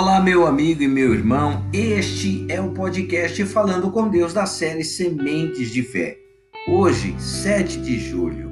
Olá, meu amigo e meu irmão. Este é o podcast Falando com Deus da série Sementes de Fé. Hoje, 7 de julho,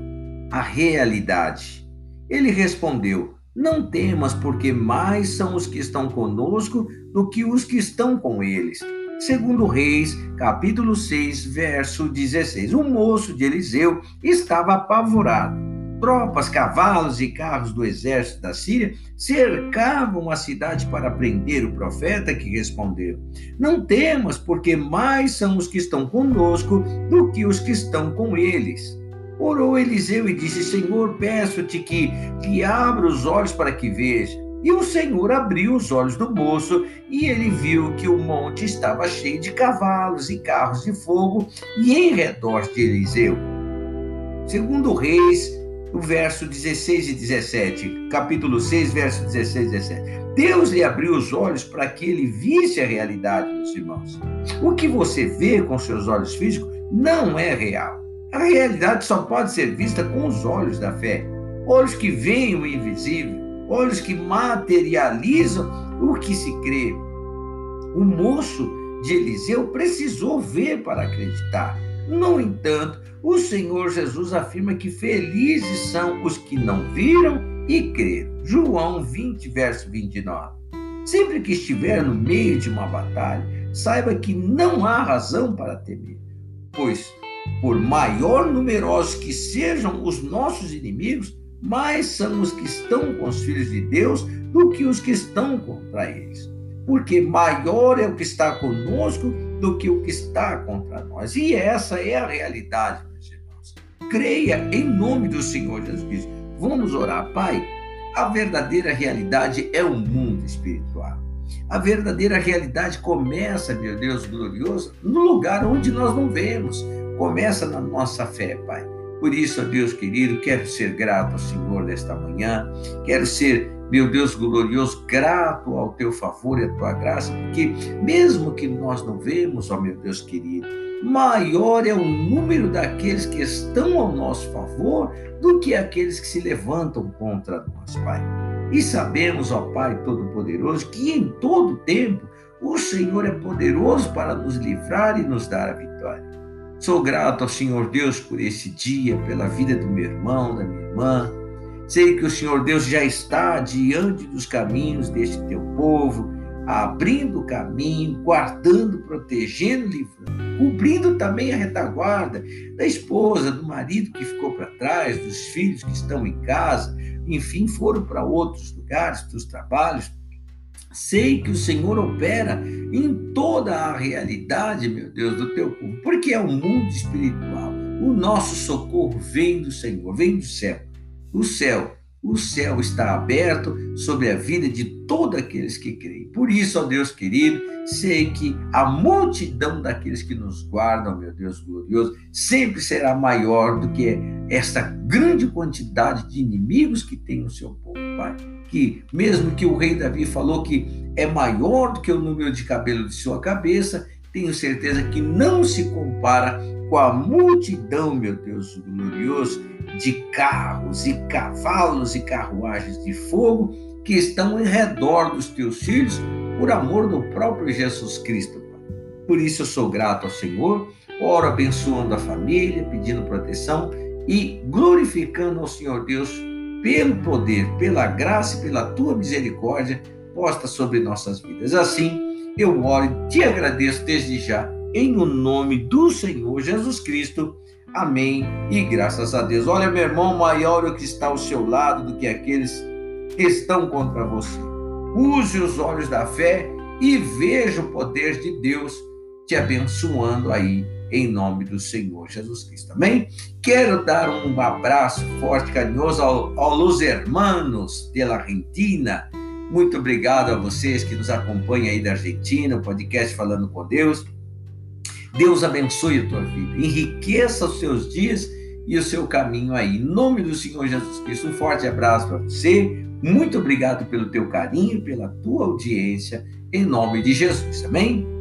a realidade. Ele respondeu: Não temas, porque mais são os que estão conosco do que os que estão com eles. Segundo Reis, capítulo 6, verso 16. O moço de Eliseu estava apavorado Tropas, cavalos e carros do exército da Síria cercavam a cidade para prender o profeta, que respondeu: Não temas, porque mais são os que estão conosco do que os que estão com eles. Orou Eliseu e disse: Senhor, peço-te que abra os olhos para que veja. E o Senhor abriu os olhos do moço, e ele viu que o monte estava cheio de cavalos e carros de fogo, e em redor de Eliseu. Segundo Reis o verso 16 e 17, capítulo 6, verso 16 e 17. Deus lhe abriu os olhos para que ele visse a realidade, meus irmãos. O que você vê com seus olhos físicos não é real. A realidade só pode ser vista com os olhos da fé. Olhos que veem o invisível, olhos que materializam o que se crê. O moço de Eliseu precisou ver para acreditar. No entanto, o Senhor Jesus afirma que felizes são os que não viram e creram. João 20, verso 29. Sempre que estiver no meio de uma batalha, saiba que não há razão para temer, pois, por maior numerosos que sejam os nossos inimigos, mais são os que estão com os filhos de Deus do que os que estão contra eles. Porque maior é o que está conosco do que o que está contra nós. E essa é a realidade, meus irmãos. Creia em nome do Senhor Jesus Cristo. Vamos orar, Pai. A verdadeira realidade é o mundo espiritual. A verdadeira realidade começa, meu Deus glorioso, no lugar onde nós não vemos. Começa na nossa fé, Pai. Por isso, Deus querido, quero ser grato ao Senhor nesta manhã, quero ser meu Deus glorioso, grato ao teu favor e à tua graça, porque mesmo que nós não vemos, ó meu Deus querido, maior é o número daqueles que estão ao nosso favor do que aqueles que se levantam contra nós, Pai. E sabemos, ó Pai Todo-Poderoso, que em todo tempo o Senhor é poderoso para nos livrar e nos dar a vitória. Sou grato ao Senhor Deus por esse dia, pela vida do meu irmão, da minha irmã, Sei que o Senhor Deus já está diante dos caminhos deste teu povo, abrindo o caminho, guardando, protegendo, livrando, cumprindo também a retaguarda da esposa, do marido que ficou para trás, dos filhos que estão em casa, enfim, foram para outros lugares, para os trabalhos. Sei que o Senhor opera em toda a realidade, meu Deus, do teu povo, porque é o um mundo espiritual. O nosso socorro vem do Senhor, vem do céu o céu. O céu está aberto sobre a vida de todos aqueles que creem. Por isso, ó Deus querido, sei que a multidão daqueles que nos guardam, meu Deus glorioso, sempre será maior do que esta grande quantidade de inimigos que tem o seu povo, Pai. Que mesmo que o rei Davi falou que é maior do que o número de cabelo de sua cabeça, tenho certeza que não se compara com a multidão, meu Deus glorioso, de carros e cavalos e carruagens de fogo que estão em redor dos teus filhos por amor do próprio Jesus Cristo. Por isso eu sou grato ao Senhor, oro abençoando a família, pedindo proteção e glorificando ao Senhor Deus pelo poder, pela graça e pela tua misericórdia posta sobre nossas vidas. Assim, eu oro e te agradeço desde já, em o nome do Senhor Jesus Cristo. Amém. E graças a Deus. Olha, meu irmão, maior é o que está ao seu lado do que aqueles que estão contra você. Use os olhos da fé e veja o poder de Deus te abençoando aí em nome do Senhor Jesus Cristo. Amém? Quero dar um abraço forte, carinhoso ao, ao Hermanos de la Argentina. Muito obrigado a vocês que nos acompanham aí da Argentina, o podcast Falando com Deus. Deus abençoe a tua vida, enriqueça os seus dias e o seu caminho aí. Em nome do Senhor Jesus Cristo, um forte abraço para você. Muito obrigado pelo teu carinho, pela tua audiência, em nome de Jesus. Amém?